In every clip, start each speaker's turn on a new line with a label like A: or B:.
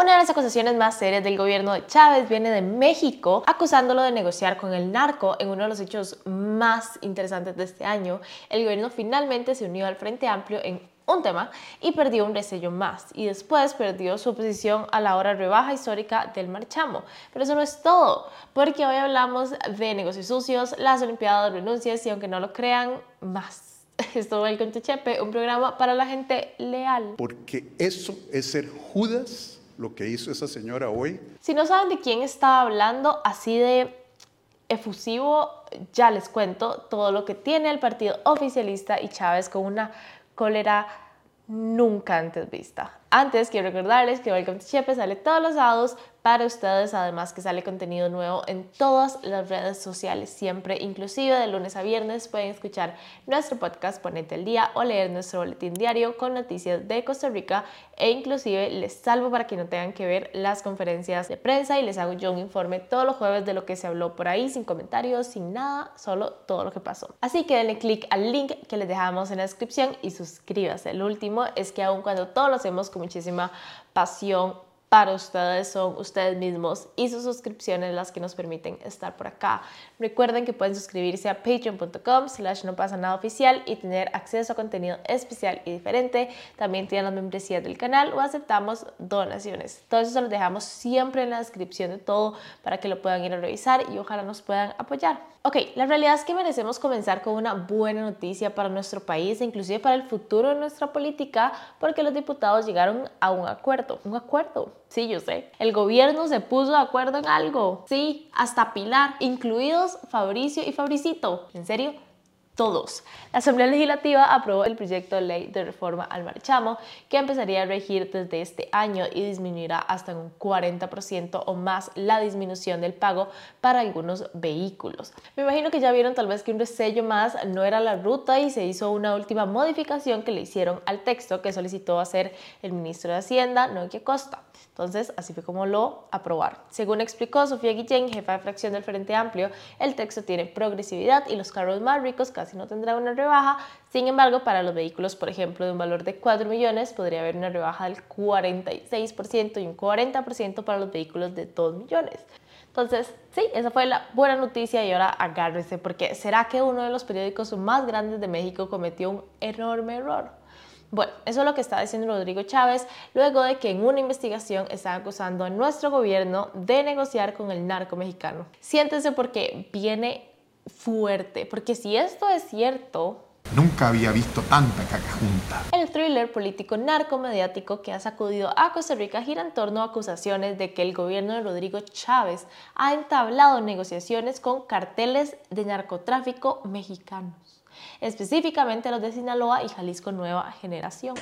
A: Una de las acusaciones más serias del gobierno de Chávez viene de México, acusándolo de negociar con el narco en uno de los hechos más interesantes de este año. El gobierno finalmente se unió al Frente Amplio en un tema y perdió un resello más y después perdió su oposición a la hora rebaja histórica del marchamo. Pero eso no es todo, porque hoy hablamos de negocios sucios, las Olimpiadas, renuncias y aunque no lo crean, más. Esto es el Chepe, un programa para la gente leal.
B: Porque eso es ser Judas, lo que hizo esa señora hoy.
A: Si no saben de quién estaba hablando, así de efusivo, ya les cuento todo lo que tiene el partido oficialista y Chávez con una cólera nunca antes vista. Antes quiero recordarles que Welcome to Chepe sale todos los sábados para ustedes, además que sale contenido nuevo en todas las redes sociales, siempre, inclusive de lunes a viernes pueden escuchar nuestro podcast Ponete el Día o leer nuestro boletín diario con noticias de Costa Rica e inclusive les salvo para que no tengan que ver las conferencias de prensa y les hago yo un informe todos los jueves de lo que se habló por ahí, sin comentarios, sin nada, solo todo lo que pasó. Así que denle click al link que les dejamos en la descripción y suscríbase. El último es que aun cuando todo lo hacemos con muchísima pasión, para ustedes son ustedes mismos y sus suscripciones las que nos permiten estar por acá. Recuerden que pueden suscribirse a patreon.com slash no pasa nada oficial y tener acceso a contenido especial y diferente. También tienen las membresías del canal o aceptamos donaciones. Todo eso se los dejamos siempre en la descripción de todo para que lo puedan ir a revisar y ojalá nos puedan apoyar. Ok, la realidad es que merecemos comenzar con una buena noticia para nuestro país e inclusive para el futuro de nuestra política porque los diputados llegaron a un acuerdo. Un acuerdo. Sí, yo sé. El gobierno se puso de acuerdo en algo. Sí, hasta Pilar, incluidos Fabricio y Fabricito. ¿En serio? Todos. La Asamblea Legislativa aprobó el proyecto de ley de reforma al marchamo que empezaría a regir desde este año y disminuirá hasta un 40% o más la disminución del pago para algunos vehículos. Me imagino que ya vieron tal vez que un resello más no era la ruta y se hizo una última modificación que le hicieron al texto que solicitó hacer el ministro de Hacienda, Nokia Costa. Entonces, así fue como lo aprobaron. Según explicó Sofía Guillén, jefa de fracción del Frente Amplio, el texto tiene progresividad y los carros más ricos casi no tendrán una rebaja. Sin embargo, para los vehículos, por ejemplo, de un valor de 4 millones, podría haber una rebaja del 46% y un 40% para los vehículos de 2 millones. Entonces, sí, esa fue la buena noticia y ahora agárrese porque ¿será que uno de los periódicos más grandes de México cometió un enorme error? Bueno, eso es lo que está diciendo Rodrigo Chávez luego de que en una investigación están acusando a nuestro gobierno de negociar con el narco mexicano. Siéntense porque viene fuerte, porque si esto es cierto,
B: Nunca había visto tanta caca junta.
A: El thriller político narcomediático que ha sacudido a Costa Rica gira en torno a acusaciones de que el gobierno de Rodrigo Chávez ha entablado negociaciones con carteles de narcotráfico mexicanos específicamente los de Sinaloa y Jalisco Nueva Generación.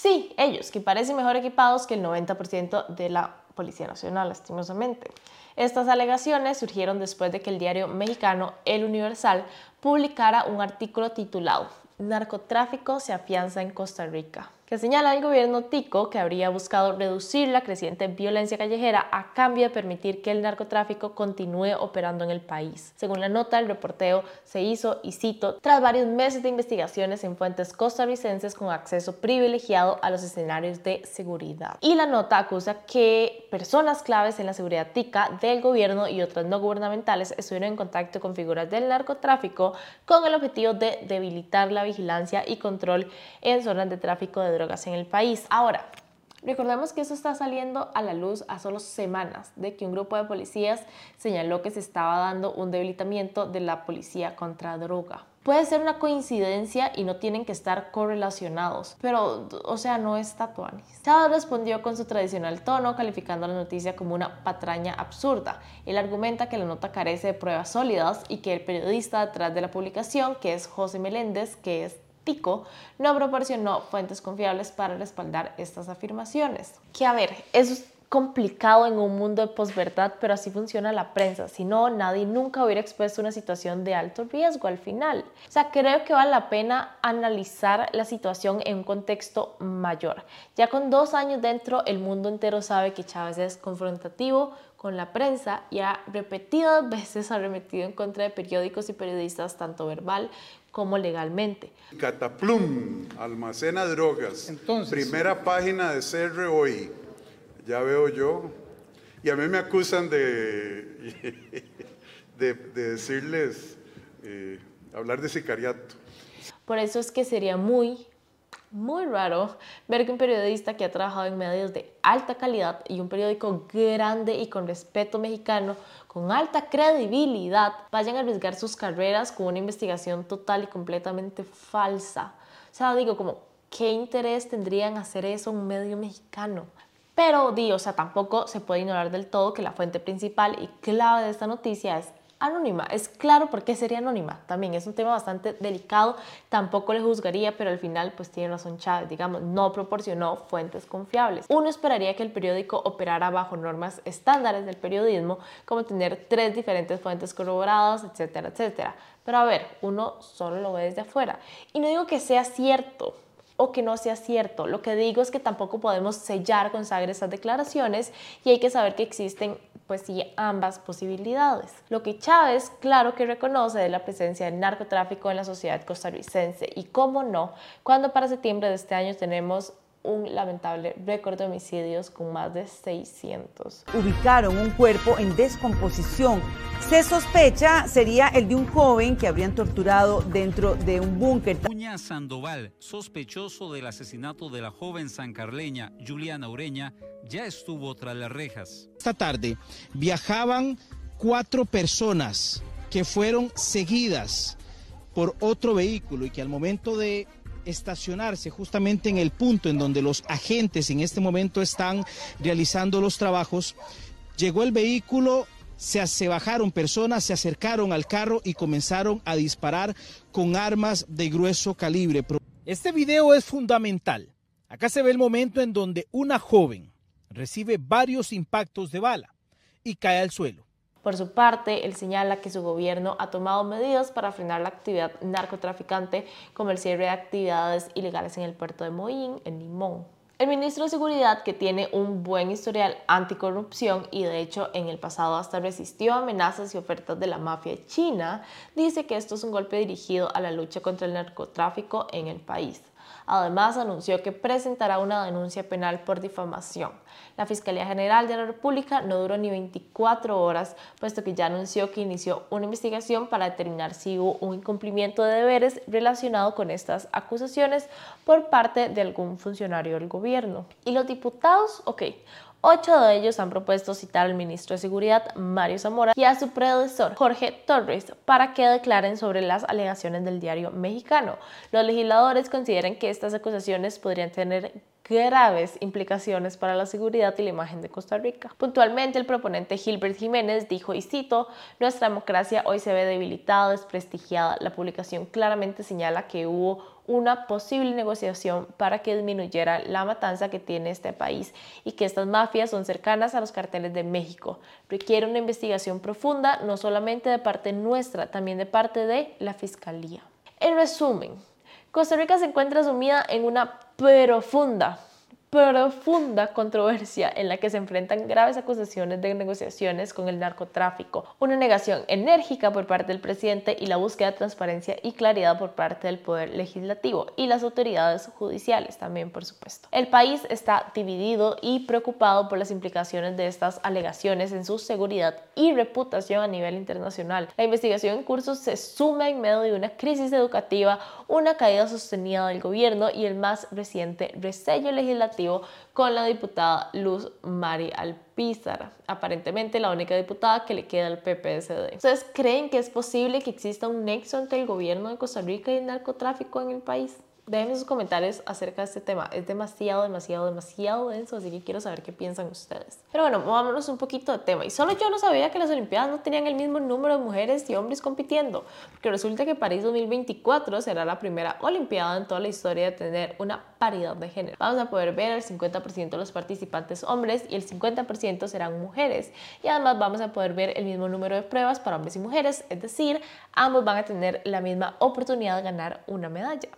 A: Sí, ellos, que parecen mejor equipados que el 90% de la Policía Nacional, lastimosamente. Estas alegaciones surgieron después de que el diario mexicano El Universal publicara un artículo titulado Narcotráfico se afianza en Costa Rica que señala al gobierno tico que habría buscado reducir la creciente violencia callejera a cambio de permitir que el narcotráfico continúe operando en el país. Según la nota, el reporteo se hizo, y cito, tras varios meses de investigaciones en fuentes costarricenses con acceso privilegiado a los escenarios de seguridad. Y la nota acusa que personas claves en la seguridad tica del gobierno y otras no gubernamentales estuvieron en contacto con figuras del narcotráfico con el objetivo de debilitar la vigilancia y control en zonas de tráfico de drogas en el país. Ahora, Recordemos que eso está saliendo a la luz a solo semanas de que un grupo de policías señaló que se estaba dando un debilitamiento de la policía contra droga. Puede ser una coincidencia y no tienen que estar correlacionados, pero, o sea, no es tatuanis. Chávez respondió con su tradicional tono, calificando la noticia como una patraña absurda. Él argumenta que la nota carece de pruebas sólidas y que el periodista detrás de la publicación, que es José Meléndez, que es no proporcionó fuentes confiables para respaldar estas afirmaciones. Que a ver, es complicado en un mundo de posverdad, pero así funciona la prensa. Si no, nadie nunca hubiera expuesto una situación de alto riesgo al final. O sea, creo que vale la pena analizar la situación en un contexto mayor. Ya con dos años dentro, el mundo entero sabe que Chávez es confrontativo, con la prensa y ha repetidas veces arremetido en contra de periódicos y periodistas, tanto verbal como legalmente.
B: Cataplum, almacena drogas.
C: Entonces-
B: Primera página de CR hoy. Ya veo yo. Y a mí me acusan de, de, de decirles, eh, hablar de sicariato.
A: Por eso es que sería muy, muy raro ver que un periodista que ha trabajado en medios de alta calidad y un periódico grande y con respeto mexicano, con alta credibilidad, vayan a arriesgar sus carreras con una investigación total y completamente falsa. O sea, digo, como, ¿qué interés tendrían hacer eso un medio mexicano? Pero, di, o sea, tampoco se puede ignorar del todo que la fuente principal y clave de esta noticia es anónima. Es claro por qué sería anónima. También es un tema bastante delicado. Tampoco le juzgaría, pero al final, pues tiene razón Chávez. Digamos, no proporcionó fuentes confiables. Uno esperaría que el periódico operara bajo normas estándares del periodismo, como tener tres diferentes fuentes corroboradas, etcétera, etcétera. Pero a ver, uno solo lo ve desde afuera. Y no digo que sea cierto o que no sea cierto. Lo que digo es que tampoco podemos sellar con sangre esas declaraciones y hay que saber que existen pues sí ambas posibilidades. Lo que Chávez claro que reconoce de la presencia del narcotráfico en la sociedad costarricense y cómo no, cuando para septiembre de este año tenemos un lamentable récord de homicidios con más de 600.
D: ubicaron un cuerpo en descomposición. Se sospecha sería el de un joven que habrían torturado dentro de un búnker.
E: Uña Sandoval, sospechoso del asesinato de la joven sancarleña Juliana Ureña, ya estuvo tras las rejas.
F: Esta tarde viajaban cuatro personas que fueron seguidas por otro vehículo y que al momento de estacionarse justamente en el punto en donde los agentes en este momento están realizando los trabajos, llegó el vehículo, se, bajaron personas, se acercaron al carro y comenzaron a disparar con armas de grueso calibre. Este video es fundamental. Acá se ve el momento en donde una joven recibe varios impactos de bala y cae al suelo.
A: Por su parte, él señala que su gobierno ha tomado medidas para frenar la actividad narcotraficante, como el cierre de actividades ilegales en el puerto de Moín, en Limón. El ministro de Seguridad, que tiene un buen historial anticorrupción y de hecho en el pasado hasta resistió amenazas y ofertas de la mafia china, dice que esto es un golpe dirigido a la lucha contra el narcotráfico en el país. Además, anunció que presentará una denuncia penal por difamación. La Fiscalía General de la República no duró ni 24 horas, puesto que ya anunció que inició una investigación para determinar si hubo un incumplimiento de deberes relacionado con estas acusaciones por parte de algún funcionario del gobierno. ¿Y los diputados? Ok. Ocho de ellos han propuesto citar al ministro de Seguridad, Mario Zamora, y a su predecesor, Jorge Torres, para que declaren sobre las alegaciones del diario mexicano. Los legisladores consideran que estas acusaciones podrían tener graves implicaciones para la seguridad y la imagen de Costa Rica. Puntualmente, el proponente Gilbert Jiménez dijo, y cito, nuestra democracia hoy se ve debilitada, desprestigiada. La publicación claramente señala que hubo una posible negociación para que disminuyera la matanza que tiene este país y que estas mafias son cercanas a los carteles de México. Requiere una investigación profunda, no solamente de parte nuestra, también de parte de la Fiscalía. En resumen, Costa Rica se encuentra sumida en una profunda profunda controversia en la que se enfrentan graves acusaciones de negociaciones con el narcotráfico, una negación enérgica por parte del presidente y la búsqueda de transparencia y claridad por parte del poder legislativo y las autoridades judiciales también, por supuesto. El país está dividido y preocupado por las implicaciones de estas alegaciones en su seguridad y reputación a nivel internacional. La investigación en curso se suma en medio de una crisis educativa, una caída sostenida del gobierno y el más reciente resello legislativo con la diputada Luz Mari Alpizar, aparentemente la única diputada que le queda al PPSD. ¿Ustedes creen que es posible que exista un nexo entre el gobierno de Costa Rica y el narcotráfico en el país? Déjenme sus comentarios acerca de este tema. Es demasiado, demasiado, demasiado denso, así que quiero saber qué piensan ustedes. Pero bueno, vámonos un poquito de tema. Y solo yo no sabía que las Olimpiadas no tenían el mismo número de mujeres y hombres compitiendo, porque resulta que París 2024 será la primera Olimpiada en toda la historia de tener una paridad de género. Vamos a poder ver el 50% de los participantes hombres y el 50% serán mujeres. Y además vamos a poder ver el mismo número de pruebas para hombres y mujeres, es decir, ambos van a tener la misma oportunidad de ganar una medalla.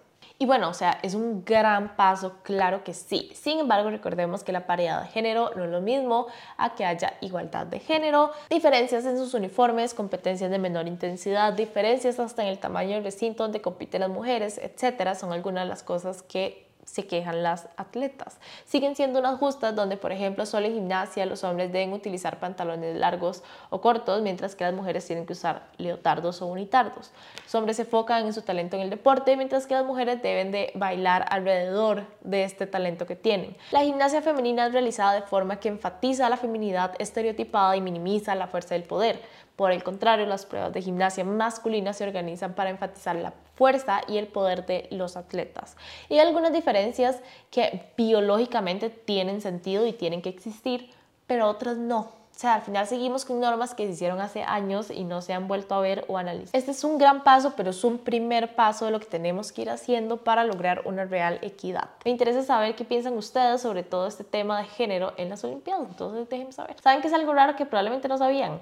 A: Y bueno, o sea, es un gran paso, claro que sí. Sin embargo, recordemos que la paridad de género no es lo mismo a que haya igualdad de género, diferencias en sus uniformes, competencias de menor intensidad, diferencias hasta en el tamaño del recinto donde compiten las mujeres, etcétera, son algunas de las cosas que se quejan las atletas. Siguen siendo unas justas donde, por ejemplo, solo en gimnasia los hombres deben utilizar pantalones largos o cortos, mientras que las mujeres tienen que usar leotardos o unitardos. Los hombres se enfocan en su talento en el deporte, mientras que las mujeres deben de bailar alrededor de este talento que tienen. La gimnasia femenina es realizada de forma que enfatiza la feminidad estereotipada y minimiza la fuerza del poder. Por el contrario, las pruebas de gimnasia masculina se organizan para enfatizar la fuerza y el poder de los atletas. Y hay algunas diferencias que biológicamente tienen sentido y tienen que existir, pero otras no. O sea, al final seguimos con normas que se hicieron hace años y no se han vuelto a ver o analizar. Este es un gran paso, pero es un primer paso de lo que tenemos que ir haciendo para lograr una real equidad. Me interesa saber qué piensan ustedes sobre todo este tema de género en las Olimpiadas, entonces déjenme saber. ¿Saben que es algo raro que probablemente no sabían?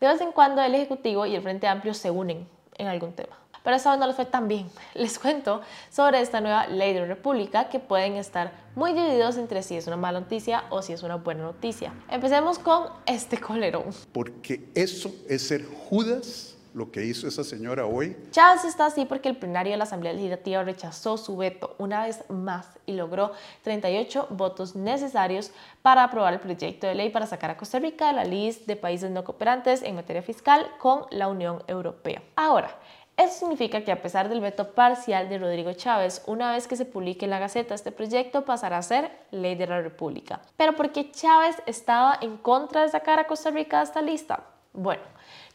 A: De vez en cuando el Ejecutivo y el Frente Amplio se unen en algún tema. Pero esta vez no les fue tan bien. Les cuento sobre esta nueva ley de república que pueden estar muy divididos entre si es una mala noticia o si es una buena noticia. Empecemos con este colerón.
B: Porque eso es ser Judas lo que hizo esa señora hoy.
A: Chávez está así porque el plenario de la Asamblea Legislativa rechazó su veto una vez más y logró 38 votos necesarios para aprobar el proyecto de ley para sacar a Costa Rica de la lista de países no cooperantes en materia fiscal con la Unión Europea. Ahora, eso significa que a pesar del veto parcial de Rodrigo Chávez, una vez que se publique en la Gaceta, este proyecto pasará a ser ley de la República. Pero ¿por qué Chávez estaba en contra de sacar a Costa Rica de esta lista? Bueno,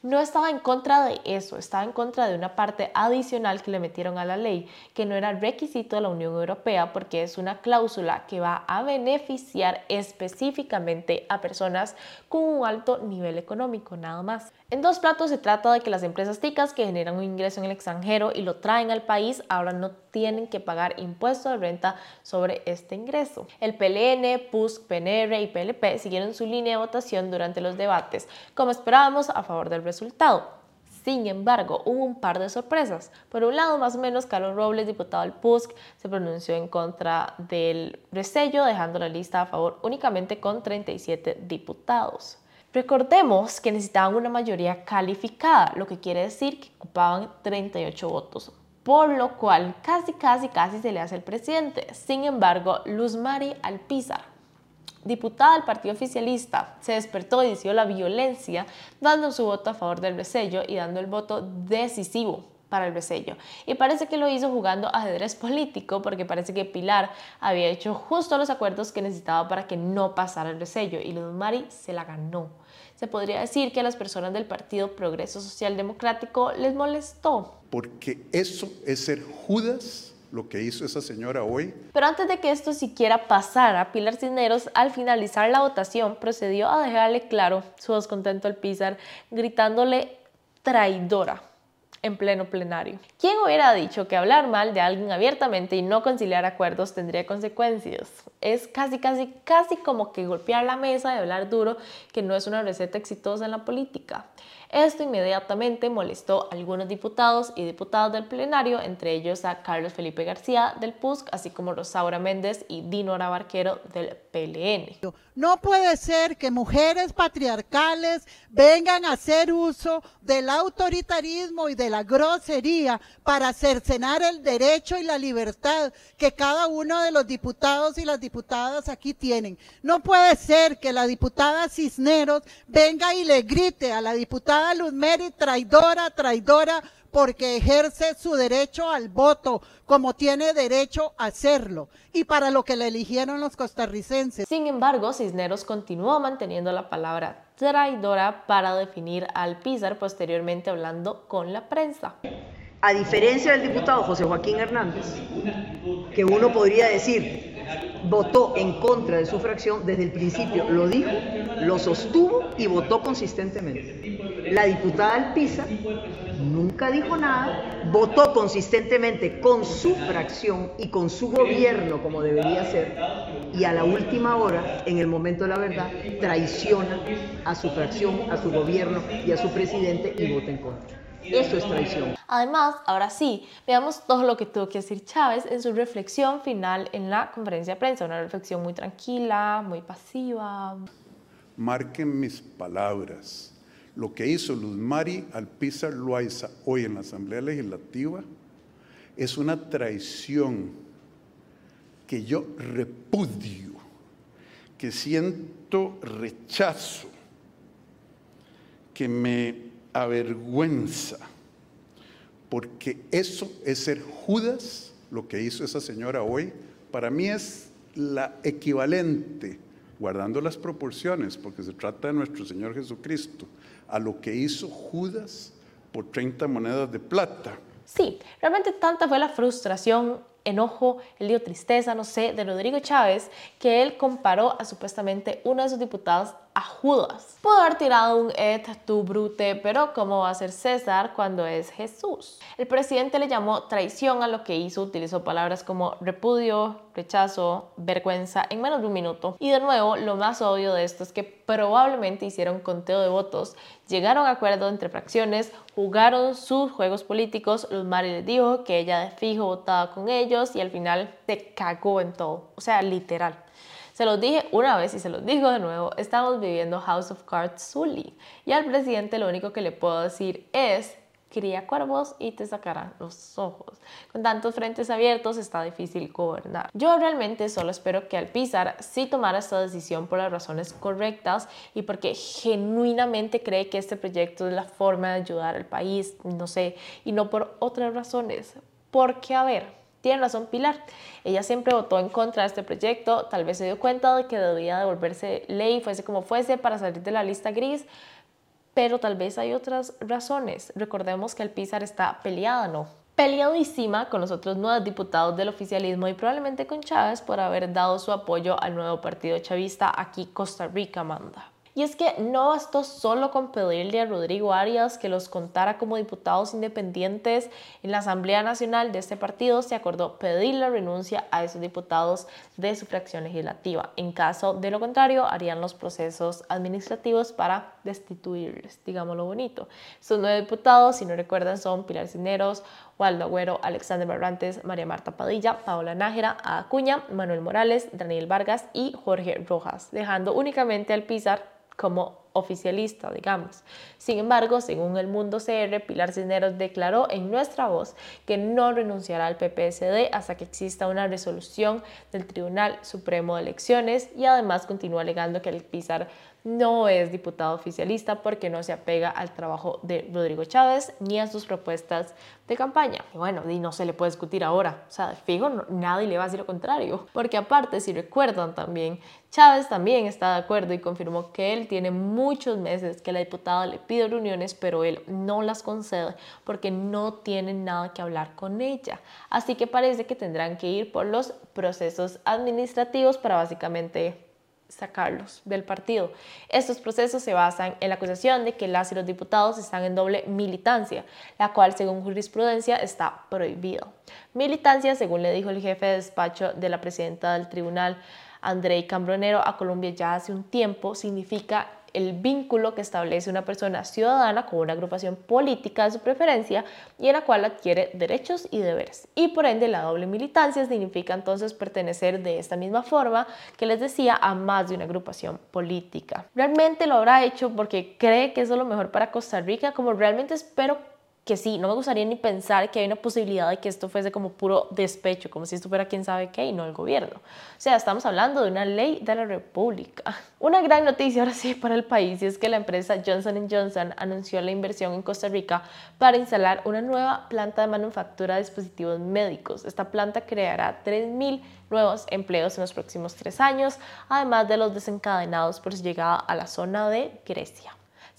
A: no estaba en contra de eso, estaba en contra de una parte adicional que le metieron a la ley, que no era requisito de la Unión Europea porque es una cláusula que va a beneficiar específicamente a personas con un alto nivel económico, nada más. En dos platos se trata de que las empresas ticas que generan un ingreso en el extranjero y lo traen al país ahora no tienen que pagar impuesto de renta sobre este ingreso. El PLN, PUSC, PNR y PLP siguieron su línea de votación durante los debates, como esperábamos, a favor del resultado. Sin embargo, hubo un par de sorpresas. Por un lado, más o menos, Carlos Robles, diputado del PUSC, se pronunció en contra del resello, dejando la lista a favor únicamente con 37 diputados. Recordemos que necesitaban una mayoría calificada, lo que quiere decir que ocupaban 38 votos, por lo cual casi, casi, casi se le hace el presidente. Sin embargo, Luz Mari Alpizar, diputada del partido oficialista, se despertó y decidió la violencia, dando su voto a favor del resello y dando el voto decisivo para el resello. Y parece que lo hizo jugando ajedrez político porque parece que Pilar había hecho justo los acuerdos que necesitaba para que no pasara el resello y Luz Mari se la ganó se podría decir que a las personas del Partido Progreso Social Democrático les molestó.
B: Porque eso es ser Judas lo que hizo esa señora hoy.
A: Pero antes de que esto siquiera pasara, Pilar Cisneros al finalizar la votación procedió a dejarle claro su descontento al Pizar, gritándole traidora en pleno plenario. ¿Quién hubiera dicho que hablar mal de alguien abiertamente y no conciliar acuerdos tendría consecuencias? Es casi, casi, casi como que golpear la mesa y hablar duro, que no es una receta exitosa en la política. Esto inmediatamente molestó a algunos diputados y diputadas del plenario, entre ellos a Carlos Felipe García del PUSC, así como Rosaura Méndez y Dinora Barquero del PLN.
C: No puede ser que mujeres patriarcales vengan a hacer uso del autoritarismo y de la grosería para cercenar el derecho y la libertad que cada uno de los diputados y las diputadas aquí tienen. No puede ser que la diputada Cisneros venga y le grite a la diputada Luz Mary traidora, traidora, porque ejerce su derecho al voto, como tiene derecho a hacerlo, y para lo que le eligieron los costarricenses.
A: Sin embargo, Cisneros continuó manteniendo la palabra traidora para definir al Pizar, posteriormente hablando con la prensa.
G: A diferencia del diputado José Joaquín Hernández, que uno podría decir votó en contra de su fracción desde el principio, lo dijo, lo sostuvo y votó consistentemente. La diputada Alpiza nunca dijo nada, votó consistentemente con su fracción y con su gobierno como debería ser, y a la última hora, en el momento de la verdad, traiciona a su fracción, a su gobierno y a su presidente y vota en contra. Eso es traición.
A: Además, ahora sí, veamos todo lo que tuvo que decir Chávez en su reflexión final en la conferencia de prensa. Una reflexión muy tranquila, muy pasiva.
B: Marquen mis palabras. Lo que hizo Luz Mari Alpizar Loaiza hoy en la Asamblea Legislativa es una traición que yo repudio, que siento rechazo, que me avergüenza, porque eso es ser Judas, lo que hizo esa señora hoy, para mí es la equivalente, guardando las proporciones, porque se trata de nuestro Señor Jesucristo, a lo que hizo Judas por 30 monedas de plata.
A: Sí, realmente tanta fue la frustración enojo, el dio tristeza, no sé, de Rodrigo Chávez, que él comparó a supuestamente uno de sus diputados a Judas. Pudo haber tirado un et tu brute, pero ¿cómo va a ser César cuando es Jesús? El presidente le llamó traición a lo que hizo, utilizó palabras como repudio, rechazo, vergüenza en menos de un minuto. Y de nuevo, lo más obvio de esto es que probablemente hicieron conteo de votos, llegaron a acuerdo entre fracciones, jugaron sus juegos políticos, Luz Mari les dijo que ella de fijo votaba con ellos y al final se cagó en todo, o sea, literal. Se los dije una vez y se los digo de nuevo, estamos viviendo House of Cards Zully. Y al presidente lo único que le puedo decir es, cría cuervos y te sacarán los ojos. Con tantos frentes abiertos está difícil gobernar. Yo realmente solo espero que Alpizar sí tomara esta decisión por las razones correctas y porque genuinamente cree que este proyecto es la forma de ayudar al país, no sé, y no por otras razones. Porque, a ver, tiene razón Pilar. Ella siempre votó en contra de este proyecto, tal vez se dio cuenta de que debía devolverse ley, fuese como fuese, para salir de la lista gris, pero tal vez hay otras razones. Recordemos que el Pizar está peleada, ¿no? Peleadísima con los otros nuevos diputados del oficialismo y probablemente con Chávez por haber dado su apoyo al nuevo partido chavista aquí Costa Rica manda. Y es que no bastó solo con pedirle a Rodrigo Arias que los contara como diputados independientes en la Asamblea Nacional de este partido, se acordó pedir la renuncia a esos diputados de su fracción legislativa. En caso de lo contrario, harían los procesos administrativos para destituirles, digámoslo bonito. Estos nueve diputados, si no recuerdan, son Pilar Cineros, Waldo Agüero, Alexander Barrantes, María Marta Padilla, Paola Nájera, Acuña, Manuel Morales, Daniel Vargas y Jorge Rojas, dejando únicamente al Pizar como oficialista, digamos. Sin embargo, según el Mundo CR, Pilar Cisneros declaró en nuestra voz que no renunciará al PPSD hasta que exista una resolución del Tribunal Supremo de Elecciones y además continúa alegando que el Pizar no es diputado oficialista porque no se apega al trabajo de Rodrigo Chávez ni a sus propuestas de campaña. Y bueno, y no se le puede discutir ahora. O sea, de fijo, nadie le va a decir lo contrario. Porque aparte, si recuerdan también, Chávez también está de acuerdo y confirmó que él tiene muchos meses que la diputada le pide reuniones, pero él no las concede porque no tiene nada que hablar con ella. Así que parece que tendrán que ir por los procesos administrativos para básicamente sacarlos del partido. Estos procesos se basan en la acusación de que las y los diputados están en doble militancia, la cual según jurisprudencia está prohibido. Militancia, según le dijo el jefe de despacho de la presidenta del tribunal, Andrei Cambronero, a Colombia ya hace un tiempo, significa el vínculo que establece una persona ciudadana con una agrupación política de su preferencia y en la cual adquiere derechos y deberes. Y por ende la doble militancia significa entonces pertenecer de esta misma forma que les decía a más de una agrupación política. Realmente lo habrá hecho porque cree que eso es lo mejor para Costa Rica, como realmente espero que sí, no me gustaría ni pensar que hay una posibilidad de que esto fuese como puro despecho, como si esto fuera quién sabe qué y no el gobierno. O sea, estamos hablando de una ley de la República. Una gran noticia ahora sí para el país y es que la empresa Johnson Johnson anunció la inversión en Costa Rica para instalar una nueva planta de manufactura de dispositivos médicos. Esta planta creará 3.000 nuevos empleos en los próximos tres años, además de los desencadenados por su llegada a la zona de Grecia.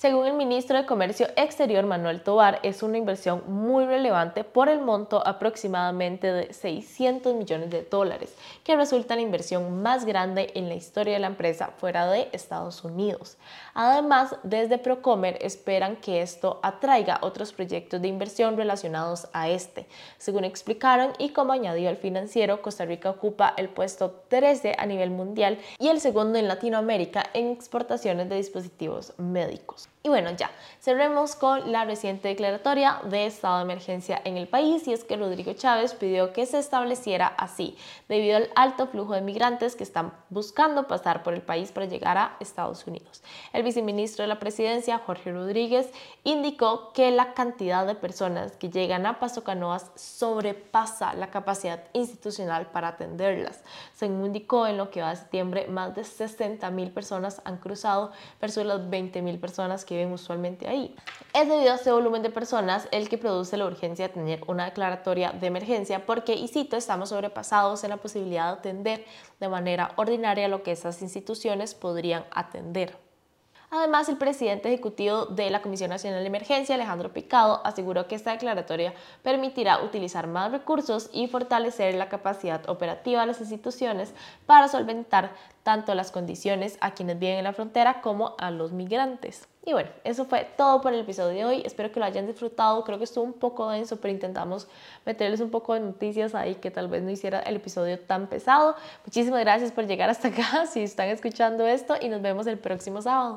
A: Según el ministro de Comercio Exterior Manuel Tobar, es una inversión muy relevante por el monto aproximadamente de 600 millones de dólares, que resulta la inversión más grande en la historia de la empresa fuera de Estados Unidos. Además, desde Procomer esperan que esto atraiga otros proyectos de inversión relacionados a este. Según explicaron y como añadió el financiero, Costa Rica ocupa el puesto 13 a nivel mundial y el segundo en Latinoamérica en exportaciones de dispositivos médicos. Y bueno, ya, cerremos con la reciente declaratoria de estado de emergencia en el país y es que Rodrigo Chávez pidió que se estableciera así, debido al alto flujo de migrantes que están buscando pasar por el país para llegar a Estados Unidos. El viceministro de la presidencia, Jorge Rodríguez, indicó que la cantidad de personas que llegan a Paso Canoas sobrepasa la capacidad institucional para atenderlas. Según indicó, en lo que va de septiembre, más de 60 mil personas han cruzado versus las 20 mil personas que usualmente ahí. Es debido a este volumen de personas el que produce la urgencia de tener una declaratoria de emergencia porque, y cito, estamos sobrepasados en la posibilidad de atender de manera ordinaria lo que esas instituciones podrían atender. Además, el presidente ejecutivo de la Comisión Nacional de Emergencia, Alejandro Picado, aseguró que esta declaratoria permitirá utilizar más recursos y fortalecer la capacidad operativa de las instituciones para solventar tanto las condiciones a quienes viven en la frontera como a los migrantes. Y bueno, eso fue todo por el episodio de hoy. Espero que lo hayan disfrutado. Creo que estuvo un poco denso, pero intentamos meterles un poco de noticias ahí que tal vez no hiciera el episodio tan pesado. Muchísimas gracias por llegar hasta acá si están escuchando esto y nos vemos el próximo sábado.